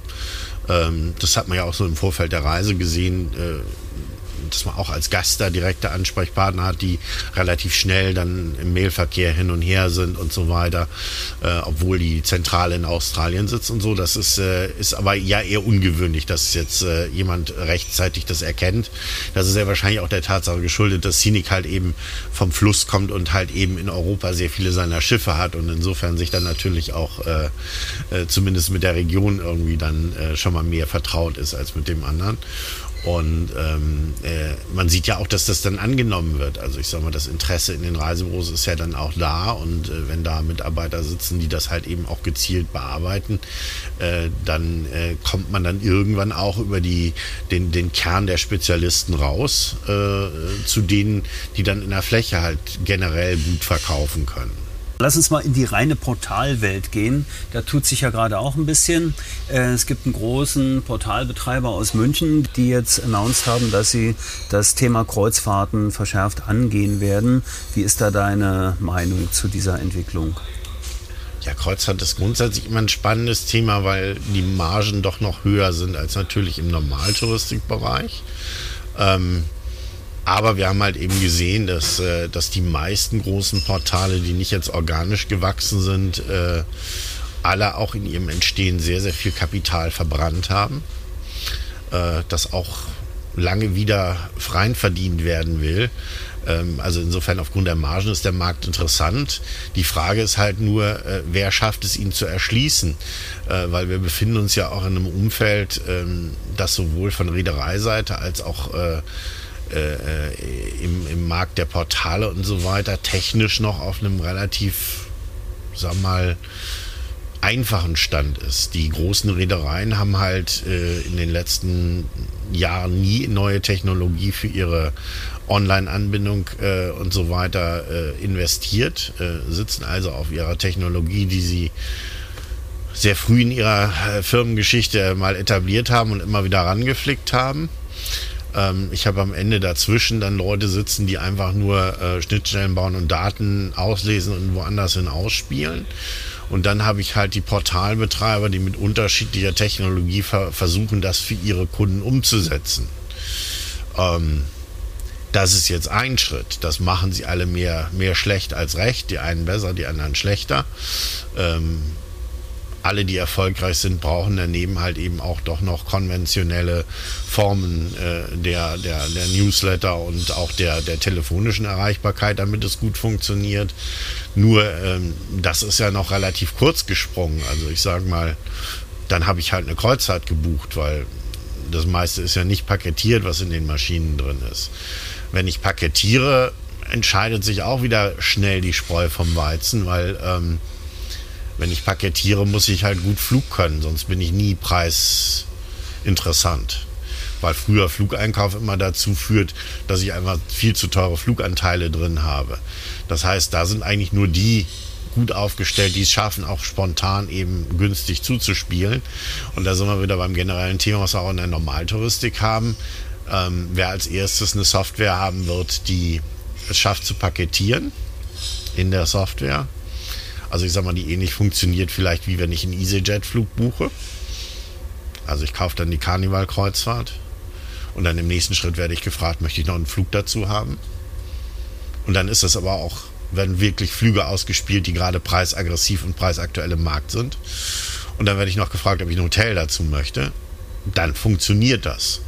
Ähm, das hat man ja auch so im Vorfeld der Reise gesehen. Äh, dass man auch als Gast da direkte Ansprechpartner hat, die relativ schnell dann im Mailverkehr hin und her sind und so weiter, äh, obwohl die Zentrale in Australien sitzt und so. Das ist, äh, ist aber ja eher ungewöhnlich, dass jetzt äh, jemand rechtzeitig das erkennt. Das ist ja wahrscheinlich auch der Tatsache geschuldet, dass Scenic halt eben vom Fluss kommt und halt eben in Europa sehr viele seiner Schiffe hat und insofern sich dann natürlich auch äh, äh, zumindest mit der Region irgendwie dann äh, schon mal mehr vertraut ist als mit dem anderen. Und ähm, äh, man sieht ja auch, dass das dann angenommen wird. Also ich sage mal, das Interesse in den Reisebüros ist ja dann auch da. Und äh, wenn da Mitarbeiter sitzen, die das halt eben auch gezielt bearbeiten, äh, dann äh, kommt man dann irgendwann auch über die, den, den Kern der Spezialisten raus, äh, zu denen, die dann in der Fläche halt generell gut verkaufen können. Lass uns mal in die reine Portalwelt gehen. Da tut sich ja gerade auch ein bisschen. Äh, es gibt einen großen Portalbetreiber aus München, die jetzt announced haben, dass sie das Thema Kreuzfahrten verschärft angehen werden. Wie ist da deine Meinung zu dieser Entwicklung? Ja, Kreuzfahrt ist grundsätzlich immer ein spannendes Thema, weil die Margen doch noch höher sind als natürlich im Normaltouristikbereich. Ähm, aber wir haben halt eben gesehen, dass, äh, dass die meisten großen Portale, die nicht jetzt organisch gewachsen sind, äh, alle auch in ihrem Entstehen sehr, sehr viel Kapital verbrannt haben. Äh, das auch lange wieder freien verdient werden will. Ähm, also insofern aufgrund der Margen ist der Markt interessant. Die Frage ist halt nur, wer schafft es, ihn zu erschließen? Weil wir befinden uns ja auch in einem Umfeld, ähm, das sowohl von Reedereiseite als auch äh, äh, im, im Markt der Portale und so weiter technisch noch auf einem relativ, sag mal, einfachen Stand ist. Die großen Reedereien haben halt äh, in den letzten Jahren nie neue Technologie für ihre Online-Anbindung äh, und so weiter äh, investiert, äh, sitzen also auf ihrer Technologie, die sie sehr früh in ihrer äh, Firmengeschichte mal etabliert haben und immer wieder rangeflickt haben. Ähm, ich habe am Ende dazwischen dann Leute sitzen, die einfach nur äh, Schnittstellen bauen und Daten auslesen und woanders hin ausspielen. Und dann habe ich halt die Portalbetreiber, die mit unterschiedlicher Technologie ver versuchen, das für ihre Kunden umzusetzen. Ähm, das ist jetzt ein Schritt. Das machen sie alle mehr, mehr schlecht als recht. Die einen besser, die anderen schlechter. Ähm, alle, die erfolgreich sind, brauchen daneben halt eben auch doch noch konventionelle Formen äh, der, der, der Newsletter und auch der, der telefonischen Erreichbarkeit, damit es gut funktioniert. Nur ähm, das ist ja noch relativ kurz gesprungen. Also ich sage mal, dann habe ich halt eine Kreuzfahrt gebucht, weil das meiste ist ja nicht paketiert, was in den Maschinen drin ist. Wenn ich paketiere, entscheidet sich auch wieder schnell die Spreu vom Weizen, weil ähm, wenn ich paketiere, muss ich halt gut Flug können, sonst bin ich nie preisinteressant. Weil früher Flugeinkauf immer dazu führt, dass ich einfach viel zu teure Fluganteile drin habe. Das heißt, da sind eigentlich nur die gut aufgestellt, die es schaffen, auch spontan eben günstig zuzuspielen. Und da sind wir wieder beim generellen Thema, was wir auch in der Normaltouristik haben. Ähm, wer als erstes eine Software haben wird, die es schafft zu paketieren in der Software, also ich sag mal, die ähnlich funktioniert vielleicht wie wenn ich einen EasyJet-Flug buche. Also ich kaufe dann die Carnival-Kreuzfahrt und dann im nächsten Schritt werde ich gefragt, möchte ich noch einen Flug dazu haben? Und dann ist das aber auch, werden wirklich Flüge ausgespielt, die gerade preisaggressiv und preisaktuell im Markt sind. Und dann werde ich noch gefragt, ob ich ein Hotel dazu möchte. Dann funktioniert das.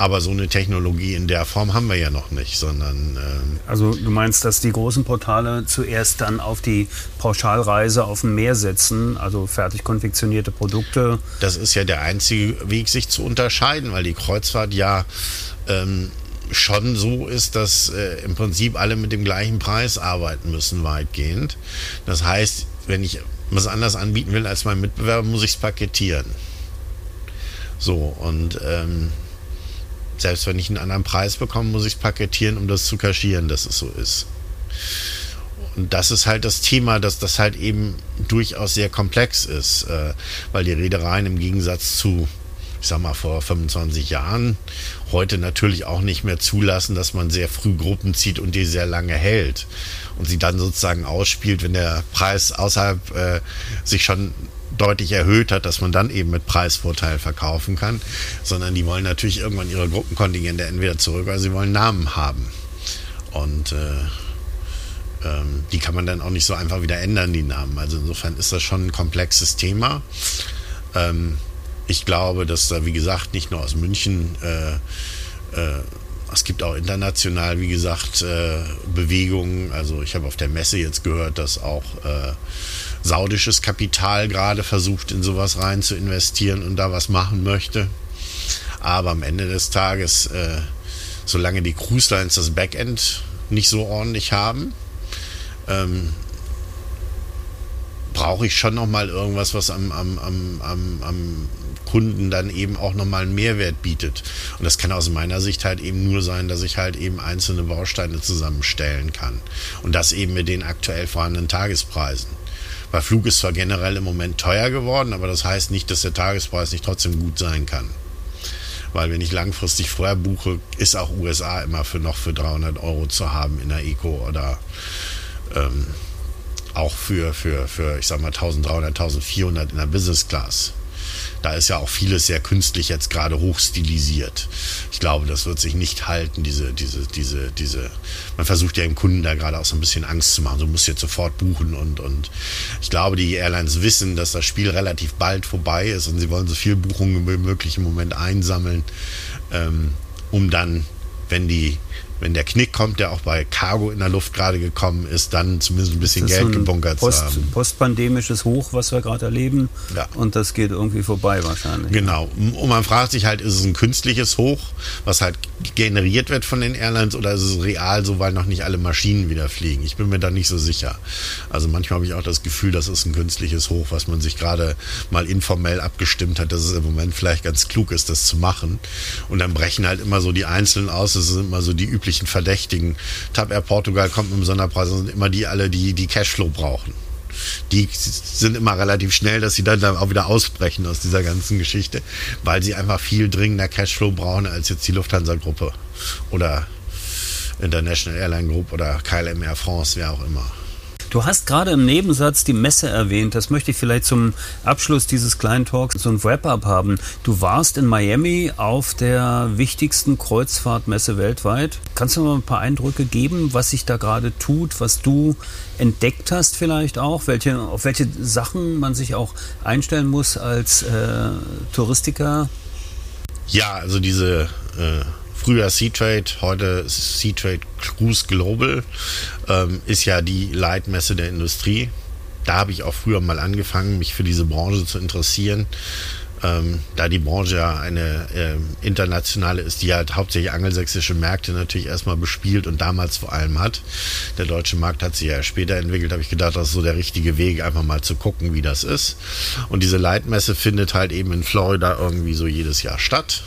Aber so eine Technologie in der Form haben wir ja noch nicht, sondern. Äh also du meinst, dass die großen Portale zuerst dann auf die Pauschalreise auf dem Meer setzen, also fertig konfektionierte Produkte? Das ist ja der einzige Weg, sich zu unterscheiden, weil die Kreuzfahrt ja ähm, schon so ist, dass äh, im Prinzip alle mit dem gleichen Preis arbeiten müssen, weitgehend. Das heißt, wenn ich was anders anbieten will als mein Mitbewerber, muss ich es paketieren. So, und ähm, selbst wenn ich einen anderen Preis bekomme, muss ich es paketieren, um das zu kaschieren, dass es so ist. Und das ist halt das Thema, dass das halt eben durchaus sehr komplex ist, äh, weil die Reedereien im Gegensatz zu, ich sag mal, vor 25 Jahren heute natürlich auch nicht mehr zulassen, dass man sehr früh Gruppen zieht und die sehr lange hält und sie dann sozusagen ausspielt, wenn der Preis außerhalb äh, sich schon deutlich erhöht hat, dass man dann eben mit Preisvorteil verkaufen kann, sondern die wollen natürlich irgendwann ihre Gruppenkontingente entweder zurück oder sie wollen Namen haben. Und äh, ähm, die kann man dann auch nicht so einfach wieder ändern, die Namen. Also insofern ist das schon ein komplexes Thema. Ähm, ich glaube, dass da, wie gesagt, nicht nur aus München, äh, äh, es gibt auch international, wie gesagt, äh, Bewegungen. Also ich habe auf der Messe jetzt gehört, dass auch äh, saudisches Kapital gerade versucht, in sowas rein zu investieren und da was machen möchte. Aber am Ende des Tages, äh, solange die Cruise Lines das Backend nicht so ordentlich haben, ähm, brauche ich schon noch mal irgendwas, was am, am, am, am, am Kunden dann eben auch nochmal einen Mehrwert bietet. Und das kann aus meiner Sicht halt eben nur sein, dass ich halt eben einzelne Bausteine zusammenstellen kann. Und das eben mit den aktuell vorhandenen Tagespreisen. Weil Flug ist zwar generell im Moment teuer geworden, aber das heißt nicht, dass der Tagespreis nicht trotzdem gut sein kann. Weil wenn ich langfristig vorher buche, ist auch USA immer für noch für 300 Euro zu haben in der Eco oder ähm, auch für, für, für, ich sag mal, 1300, 1400 in der Business Class. Da ist ja auch vieles sehr künstlich jetzt gerade hochstilisiert. Ich glaube, das wird sich nicht halten, diese, diese, diese, diese. Man versucht ja dem Kunden da gerade auch so ein bisschen Angst zu machen. Du musst jetzt sofort buchen und, und ich glaube, die Airlines wissen, dass das Spiel relativ bald vorbei ist und sie wollen so viel Buchungen wie möglich im Moment einsammeln, ähm, um dann, wenn die wenn der Knick kommt, der auch bei Cargo in der Luft gerade gekommen ist, dann zumindest ein bisschen Geld so ein gebunkert Post, zu haben. Postpandemisches Hoch, was wir gerade erleben. Ja. Und das geht irgendwie vorbei wahrscheinlich. Genau. Und man fragt sich halt, ist es ein künstliches Hoch, was halt generiert wird von den Airlines oder ist es real so, weil noch nicht alle Maschinen wieder fliegen? Ich bin mir da nicht so sicher. Also manchmal habe ich auch das Gefühl, das ist ein künstliches Hoch, was man sich gerade mal informell abgestimmt hat, dass es im Moment vielleicht ganz klug ist, das zu machen. Und dann brechen halt immer so die Einzelnen aus. Das sind immer so die üblichen Verdächtigen. TAP Air Portugal kommt mit dem Sonderpreis. Das sind immer die alle, die die Cashflow brauchen die sind immer relativ schnell, dass sie dann auch wieder ausbrechen aus dieser ganzen Geschichte, weil sie einfach viel dringender Cashflow brauchen als jetzt die Lufthansa-Gruppe oder International Airline Group oder KLM Air France, wer auch immer. Du hast gerade im Nebensatz die Messe erwähnt. Das möchte ich vielleicht zum Abschluss dieses kleinen Talks so ein Wrap-up haben. Du warst in Miami auf der wichtigsten Kreuzfahrtmesse weltweit. Kannst du mal ein paar Eindrücke geben, was sich da gerade tut, was du entdeckt hast vielleicht auch, welche, auf welche Sachen man sich auch einstellen muss als äh, Touristiker? Ja, also diese äh früher Seatrade, heute Seatrade Cruise Global, ähm, ist ja die Leitmesse der Industrie. Da habe ich auch früher mal angefangen, mich für diese Branche zu interessieren. Ähm, da die Branche ja eine äh, internationale ist, die halt hauptsächlich angelsächsische Märkte natürlich erstmal bespielt und damals vor allem hat. Der deutsche Markt hat sich ja später entwickelt, habe ich gedacht, das ist so der richtige Weg, einfach mal zu gucken, wie das ist. Und diese Leitmesse findet halt eben in Florida irgendwie so jedes Jahr statt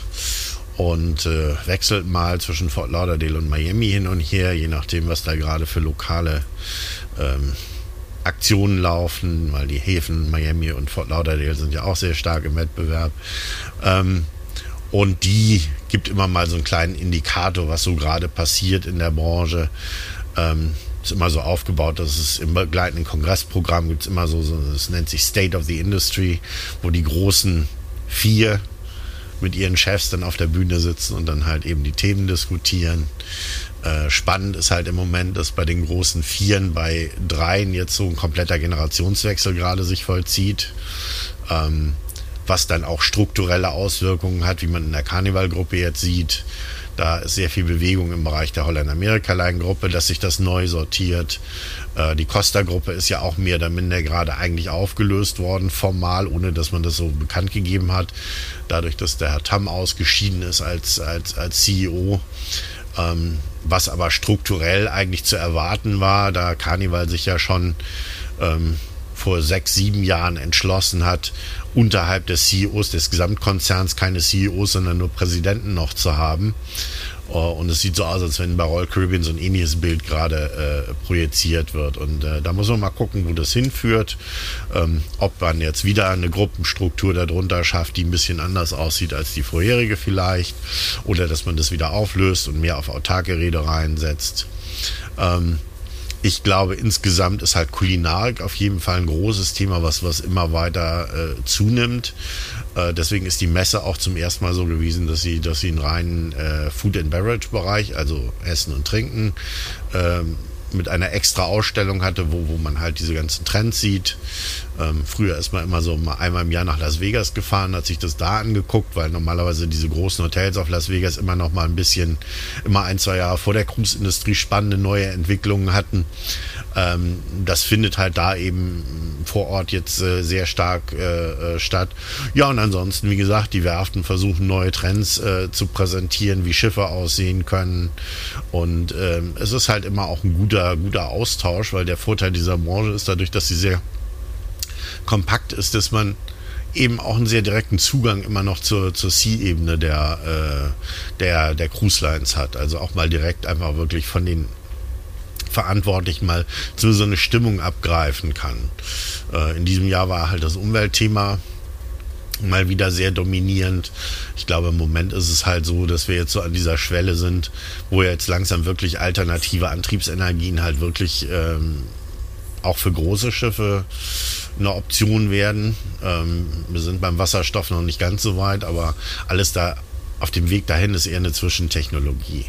und äh, wechselt mal zwischen Fort Lauderdale und Miami hin und her, je nachdem, was da gerade für lokale ähm, Aktionen laufen, weil die Häfen Miami und Fort Lauderdale sind ja auch sehr stark im Wettbewerb. Ähm, und die gibt immer mal so einen kleinen Indikator, was so gerade passiert in der Branche. Ähm, ist immer so aufgebaut, dass es im begleitenden Kongressprogramm gibt es immer so, so, das nennt sich State of the Industry, wo die großen vier mit ihren Chefs dann auf der Bühne sitzen und dann halt eben die Themen diskutieren. Äh, spannend ist halt im Moment, dass bei den großen Vieren, bei Dreien jetzt so ein kompletter Generationswechsel gerade sich vollzieht. Ähm, was dann auch strukturelle Auswirkungen hat, wie man in der Karnevalgruppe jetzt sieht. Da ist sehr viel Bewegung im Bereich der Holland-Amerika-Line-Gruppe, dass sich das neu sortiert. Äh, die Costa-Gruppe ist ja auch mehr oder minder gerade eigentlich aufgelöst worden, formal, ohne dass man das so bekannt gegeben hat. Dadurch, dass der Herr Tam ausgeschieden ist als, als, als CEO. Ähm, was aber strukturell eigentlich zu erwarten war, da Carnival sich ja schon ähm, vor sechs, sieben Jahren entschlossen hat, unterhalb des CEOs des Gesamtkonzerns keine CEOs, sondern nur Präsidenten noch zu haben. Äh, und es sieht so aus, als wenn bei Royal Caribbean so ein ähnliches Bild gerade äh, projiziert wird. Und äh, da muss man mal gucken, wo das hinführt. Ähm, ob man jetzt wieder eine Gruppenstruktur darunter schafft, die ein bisschen anders aussieht als die vorherige vielleicht. Oder dass man das wieder auflöst und mehr auf autarke Reedereien setzt. Ähm, ich glaube, insgesamt ist halt Kulinarik auf jeden Fall ein großes Thema, was, was immer weiter äh, zunimmt. Äh, deswegen ist die Messe auch zum ersten Mal so gewesen, dass sie, dass sie einen reinen äh, Food and Beverage Bereich, also Essen und Trinken, ähm, mit einer extra Ausstellung hatte, wo, wo man halt diese ganzen Trends sieht. Ähm, früher ist man immer so mal einmal im Jahr nach Las Vegas gefahren, hat sich das da angeguckt, weil normalerweise diese großen Hotels auf Las Vegas immer noch mal ein bisschen, immer ein, zwei Jahre vor der Cruise-Industrie spannende neue Entwicklungen hatten. Ähm, das findet halt da eben vor Ort jetzt äh, sehr stark äh, äh, statt. Ja, und ansonsten, wie gesagt, die Werften versuchen neue Trends äh, zu präsentieren, wie Schiffe aussehen können. Und ähm, es ist halt immer auch ein guter, guter Austausch, weil der Vorteil dieser Branche ist dadurch, dass sie sehr kompakt ist, dass man eben auch einen sehr direkten Zugang immer noch zur, zur Sea-Ebene der, äh, der, der Cruise Lines hat. Also auch mal direkt einfach wirklich von den Verantwortlichen mal so, so eine Stimmung abgreifen kann. Äh, in diesem Jahr war halt das Umweltthema mal wieder sehr dominierend. Ich glaube, im Moment ist es halt so, dass wir jetzt so an dieser Schwelle sind, wo jetzt langsam wirklich alternative Antriebsenergien halt wirklich ähm, auch für große Schiffe eine Option werden. Ähm, wir sind beim Wasserstoff noch nicht ganz so weit, aber alles da auf dem Weg dahin ist eher eine Zwischentechnologie.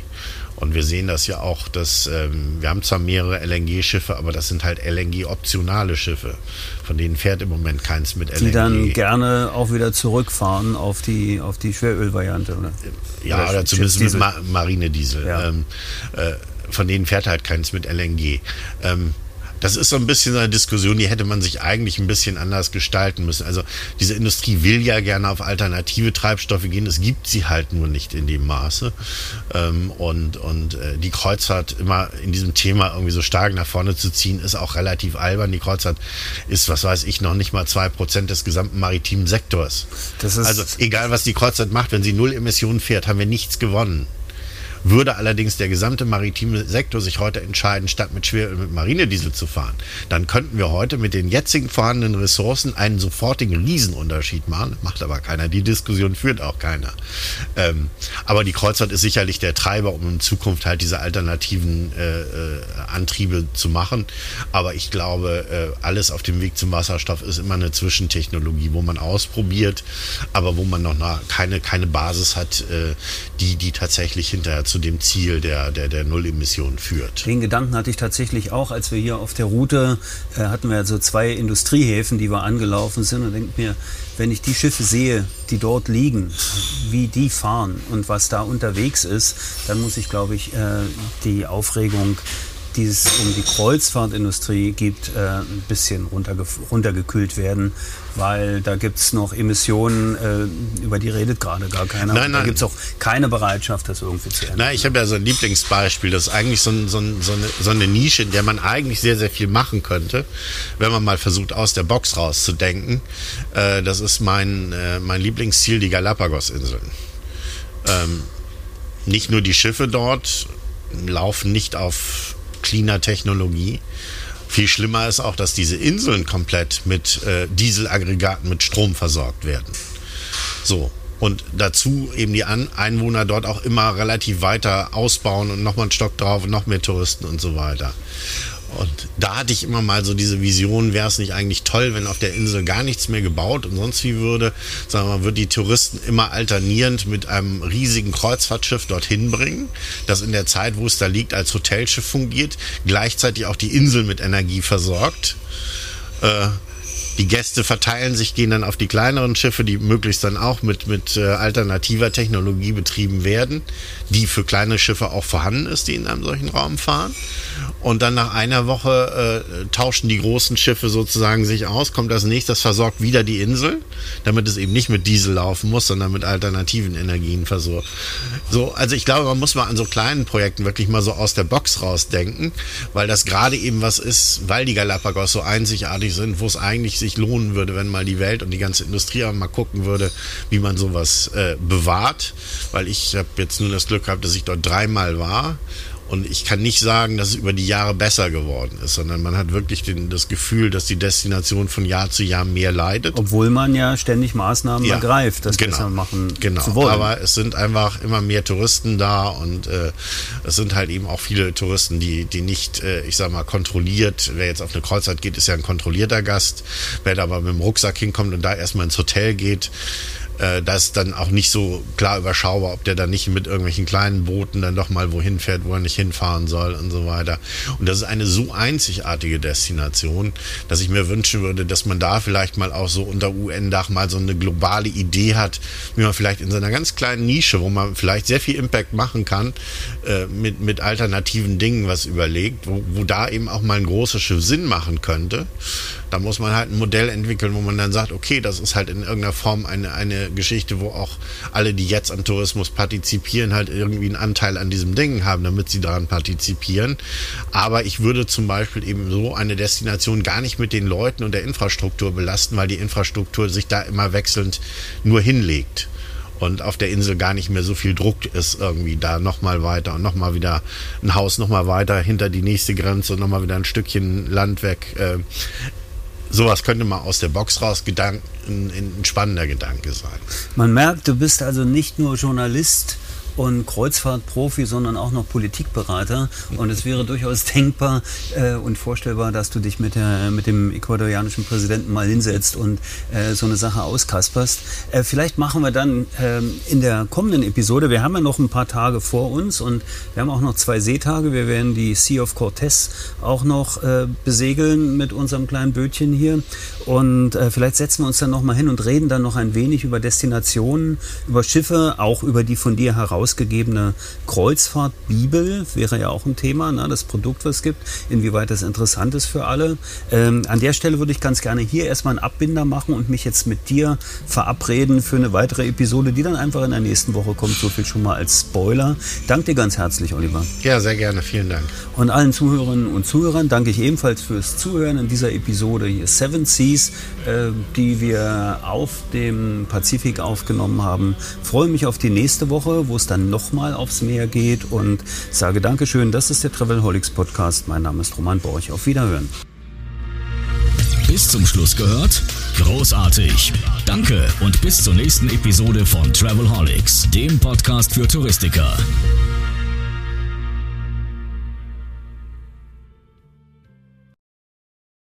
Und wir sehen das ja auch, dass ähm, wir haben zwar mehrere LNG-Schiffe, aber das sind halt LNG-optionale Schiffe. Von denen fährt im Moment keins mit LNG. Die dann gerne auch wieder zurückfahren auf die, auf die Schwerölvariante, oder? Ja, oder, oder zumindest mit Ma Marinediesel. Ja. Ähm, äh, von denen fährt halt keins mit LNG. Ähm, das ist so ein bisschen eine Diskussion, die hätte man sich eigentlich ein bisschen anders gestalten müssen. Also diese Industrie will ja gerne auf alternative Treibstoffe gehen, es gibt sie halt nur nicht in dem Maße. Ähm, und und äh, die Kreuzfahrt immer in diesem Thema irgendwie so stark nach vorne zu ziehen, ist auch relativ albern. Die Kreuzfahrt ist, was weiß ich, noch nicht mal zwei Prozent des gesamten maritimen Sektors. also egal, was die Kreuzfahrt macht, wenn sie null Emissionen fährt, haben wir nichts gewonnen. Würde allerdings der gesamte maritime Sektor sich heute entscheiden, statt mit Schweröl mit Marinediesel zu fahren, dann könnten wir heute mit den jetzigen vorhandenen Ressourcen einen sofortigen Riesenunterschied machen. Macht aber keiner. Die Diskussion führt auch keiner. Ähm, aber die Kreuzfahrt ist sicherlich der Treiber, um in Zukunft halt diese alternativen äh, äh, Antriebe zu machen. Aber ich glaube, äh, alles auf dem Weg zum Wasserstoff ist immer eine Zwischentechnologie, wo man ausprobiert, aber wo man noch keine, keine Basis hat, äh, die, die tatsächlich hinterher zu zu dem Ziel der, der, der Nullemission führt. Den Gedanken hatte ich tatsächlich auch, als wir hier auf der Route äh, hatten wir so zwei Industriehäfen, die wir angelaufen sind und denke mir, wenn ich die Schiffe sehe, die dort liegen, wie die fahren und was da unterwegs ist, dann muss ich, glaube ich, äh, die Aufregung die es um die Kreuzfahrtindustrie gibt, äh, ein bisschen runterge runtergekühlt werden, weil da gibt es noch Emissionen, äh, über die redet gerade gar keiner. Nein, nein. Da gibt es auch keine Bereitschaft, das irgendwie zu ändern. Nein, ich habe ja so ein Lieblingsbeispiel, das ist eigentlich so, ein, so, ein, so, eine, so, eine, Nische, in der man eigentlich sehr, sehr viel machen könnte, wenn man mal versucht, aus der Box rauszudenken. Äh, das ist mein, äh, mein Lieblingsziel, die Galapagos-Inseln. Ähm, nicht nur die Schiffe dort laufen nicht auf cleaner Technologie. Viel schlimmer ist auch, dass diese Inseln komplett mit äh, Dieselaggregaten mit Strom versorgt werden. So. Und dazu eben die An Einwohner dort auch immer relativ weiter ausbauen und nochmal einen Stock drauf und noch mehr Touristen und so weiter. Und da hatte ich immer mal so diese Vision, wäre es nicht eigentlich toll, wenn auf der Insel gar nichts mehr gebaut und sonst wie würde, wir mal, würde die Touristen immer alternierend mit einem riesigen Kreuzfahrtschiff dorthin bringen, das in der Zeit, wo es da liegt, als Hotelschiff fungiert, gleichzeitig auch die Insel mit Energie versorgt. Äh, die Gäste verteilen sich, gehen dann auf die kleineren Schiffe, die möglichst dann auch mit, mit äh, alternativer Technologie betrieben werden, die für kleine Schiffe auch vorhanden ist, die in einem solchen Raum fahren. Und dann nach einer Woche äh, tauschen die großen Schiffe sozusagen sich aus, kommt das nächste, das versorgt wieder die Insel, damit es eben nicht mit Diesel laufen muss, sondern mit alternativen Energien versorgt. So, also ich glaube, man muss mal an so kleinen Projekten wirklich mal so aus der Box rausdenken, weil das gerade eben was ist, weil die Galapagos so einzigartig sind, wo es eigentlich sich lohnen würde, wenn mal die Welt und die ganze Industrie mal gucken würde, wie man sowas äh, bewahrt. Weil ich habe jetzt nur das Glück gehabt, dass ich dort dreimal war und ich kann nicht sagen, dass es über die Jahre besser geworden ist, sondern man hat wirklich den, das Gefühl, dass die Destination von Jahr zu Jahr mehr leidet. Obwohl man ja ständig Maßnahmen ja, ergreift, das genau, besser machen genau. zu wollen. Aber es sind einfach immer mehr Touristen da und äh, es sind halt eben auch viele Touristen, die, die nicht, äh, ich sag mal, kontrolliert, wer jetzt auf eine Kreuzfahrt geht, ist ja ein kontrollierter Gast. Wer da aber mit dem Rucksack hinkommt und da erstmal ins Hotel geht, äh, das ist dann auch nicht so klar überschaubar, ob der dann nicht mit irgendwelchen kleinen Booten dann doch mal wohin fährt, wo er nicht hinfahren soll und so weiter. Und das ist eine so einzigartige Destination, dass ich mir wünschen würde, dass man da vielleicht mal auch so unter UN-Dach mal so eine globale Idee hat, wie man vielleicht in seiner ganz kleinen Nische, wo man vielleicht sehr viel Impact machen kann, äh, mit, mit alternativen Dingen was überlegt, wo, wo da eben auch mal ein großes Schiff Sinn machen könnte. Da muss man halt ein Modell entwickeln, wo man dann sagt, okay, das ist halt in irgendeiner Form eine, eine Geschichte, wo auch alle, die jetzt an Tourismus partizipieren, halt irgendwie einen Anteil an diesem Ding haben, damit sie daran partizipieren. Aber ich würde zum Beispiel eben so eine Destination gar nicht mit den Leuten und der Infrastruktur belasten, weil die Infrastruktur sich da immer wechselnd nur hinlegt und auf der Insel gar nicht mehr so viel Druck ist, irgendwie da nochmal weiter und nochmal wieder ein Haus nochmal weiter hinter die nächste Grenze und nochmal wieder ein Stückchen Land weg. Sowas könnte mal aus der Box raus Gedanken, ein, ein spannender Gedanke sein. Man merkt, du bist also nicht nur Journalist und Kreuzfahrtprofi, sondern auch noch Politikberater. Und es wäre durchaus denkbar äh, und vorstellbar, dass du dich mit, der, mit dem ecuadorianischen Präsidenten mal hinsetzt und äh, so eine Sache auskasperst. Äh, vielleicht machen wir dann ähm, in der kommenden Episode, wir haben ja noch ein paar Tage vor uns und wir haben auch noch zwei Seetage. Wir werden die Sea of Cortez auch noch äh, besegeln mit unserem kleinen Bötchen hier. Und äh, vielleicht setzen wir uns dann nochmal hin und reden dann noch ein wenig über Destinationen, über Schiffe, auch über die von dir herausgegebene Kreuzfahrtbibel, wäre ja auch ein Thema, ne, das Produkt, was es gibt, inwieweit das interessant ist für alle. Ähm, an der Stelle würde ich ganz gerne hier erstmal einen Abbinder machen und mich jetzt mit dir verabreden für eine weitere Episode, die dann einfach in der nächsten Woche kommt. So viel schon mal als Spoiler. Danke dir ganz herzlich, Oliver. Ja, sehr gerne. Vielen Dank. Und allen Zuhörerinnen und Zuhörern danke ich ebenfalls fürs Zuhören in dieser Episode hier Seven Seas, äh, die wir auf dem Pazifik aufgenommen haben. Freue mich auf die nächste Woche, wo es dann nochmal aufs Meer geht und sage Dankeschön. Das ist der Travelholics Podcast. Mein Name ist Roman Borch. Auf Wiederhören. Bis zum Schluss gehört? Großartig. Danke und bis zur nächsten Episode von Travelholics, dem Podcast für Touristiker.